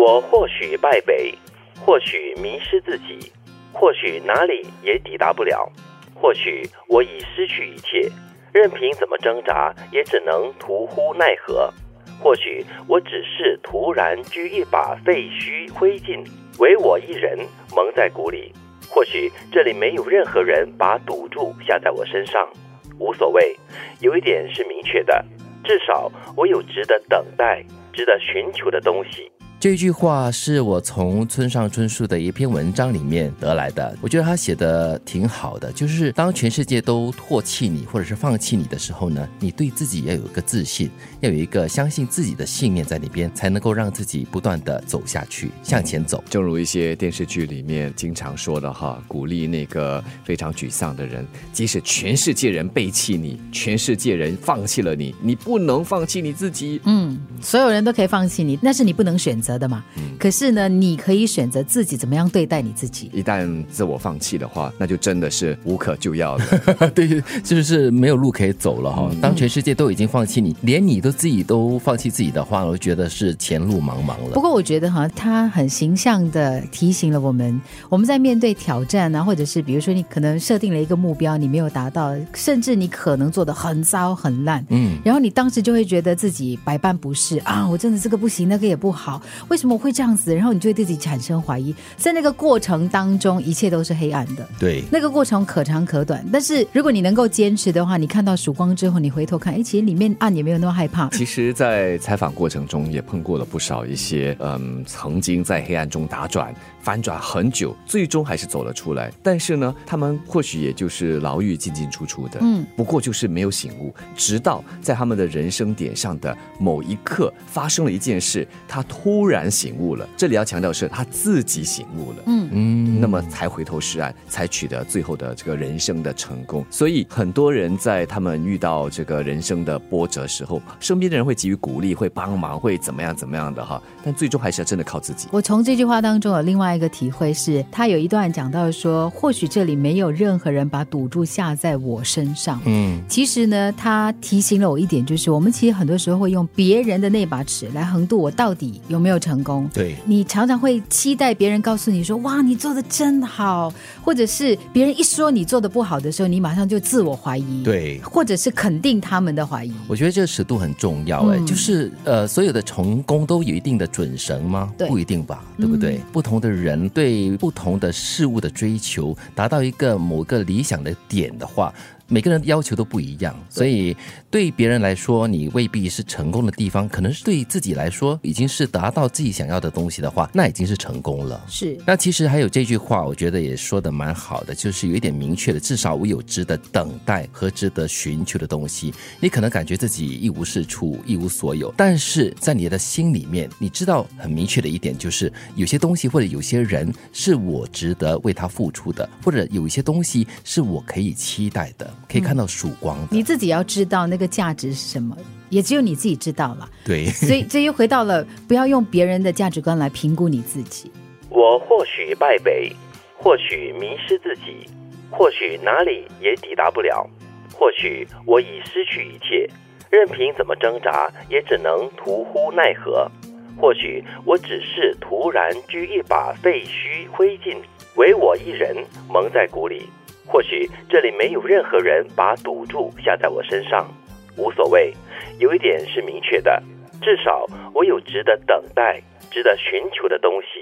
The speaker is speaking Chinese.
我或许败北，或许迷失自己，或许哪里也抵达不了，或许我已失去一切，任凭怎么挣扎，也只能徒呼奈何。或许我只是突然掬一把废墟灰烬，唯我一人蒙在鼓里。或许这里没有任何人把赌注下在我身上，无所谓。有一点是明确的，至少我有值得等待、值得寻求的东西。这句话是我从村上春树的一篇文章里面得来的，我觉得他写的挺好的。就是当全世界都唾弃你或者是放弃你的时候呢，你对自己要有一个自信，要有一个相信自己的信念在那边，才能够让自己不断的走下去，向前走。正如一些电视剧里面经常说的哈，鼓励那个非常沮丧的人，即使全世界人背弃你，全世界人放弃了你，你不能放弃你自己。嗯，所有人都可以放弃你，但是你不能选择的嘛。可是呢，你可以选择自己怎么样对待你自己。一旦自我放弃的话，那就真的是无可救药了。对，就是没有路可以走了哈。当全世界都已经放弃你，连你都自己都放弃自己的话，我觉得是前路茫茫了。不过我觉得哈，他很形象的提醒了我们，我们在面对挑战啊，或者是比如说你可能设定了一个目标，你没有达到，甚至你可能做的很糟很烂，嗯，然后你当时就会觉得自己百般不是啊，我真的这个不行，那个也不好，为什么会这样子？然后你就会对自己产生怀疑，在那个过程当中，一切都是黑暗的。对，那个过程可长可短，但是如果你能够坚持的话，你看到曙光之后，你回头看，哎，其实里面暗也没有那么害怕。其实，在采访过程中也碰过了不少一些，嗯，曾经在黑暗中打转。反转很久，最终还是走了出来。但是呢，他们或许也就是牢狱进进出出的，嗯，不过就是没有醒悟。直到在他们的人生点上的某一刻，发生了一件事，他突然醒悟了。这里要强调是他自己醒悟了，嗯嗯，那么才回头是岸，才取得最后的这个人生的成功。所以很多人在他们遇到这个人生的波折时候，身边的人会给予鼓励，会帮忙，会怎么样怎么样的哈。但最终还是要真的靠自己。我从这句话当中有另外。一个体会是，他有一段讲到说，或许这里没有任何人把赌注下在我身上。嗯，其实呢，他提醒了我一点，就是我们其实很多时候会用别人的那把尺来横渡我到底有没有成功。对，你常常会期待别人告诉你说：“哇，你做的真好。”或者是别人一说你做的不好的时候，你马上就自我怀疑。对，或者是肯定他们的怀疑。我觉得这个尺度很重要。哎，就是呃，所有的成功都有一定的准绳吗？不一定吧，对不对？不同的人。人对不同的事物的追求，达到一个某个理想的点的话。每个人的要求都不一样，所以对别人来说，你未必是成功的地方，可能是对自己来说，已经是达到自己想要的东西的话，那已经是成功了。是。那其实还有这句话，我觉得也说的蛮好的，就是有一点明确的，至少我有值得等待和值得寻求的东西。你可能感觉自己一无是处，一无所有，但是在你的心里面，你知道很明确的一点，就是有些东西或者有些人是我值得为他付出的，或者有一些东西是我可以期待的。可以看到曙光。你自己要知道那个价值是什么，也只有你自己知道了。对，所以这又回到了不要用别人的价值观来评估你自己。我或许败北，或许迷失自己，或许哪里也抵达不了，或许我已失去一切，任凭怎么挣扎，也只能徒呼奈何。或许我只是突然掬一把废墟灰烬，唯我一人蒙在鼓里。或许这里没有任何人把赌注下在我身上，无所谓。有一点是明确的，至少我有值得等待、值得寻求的东西。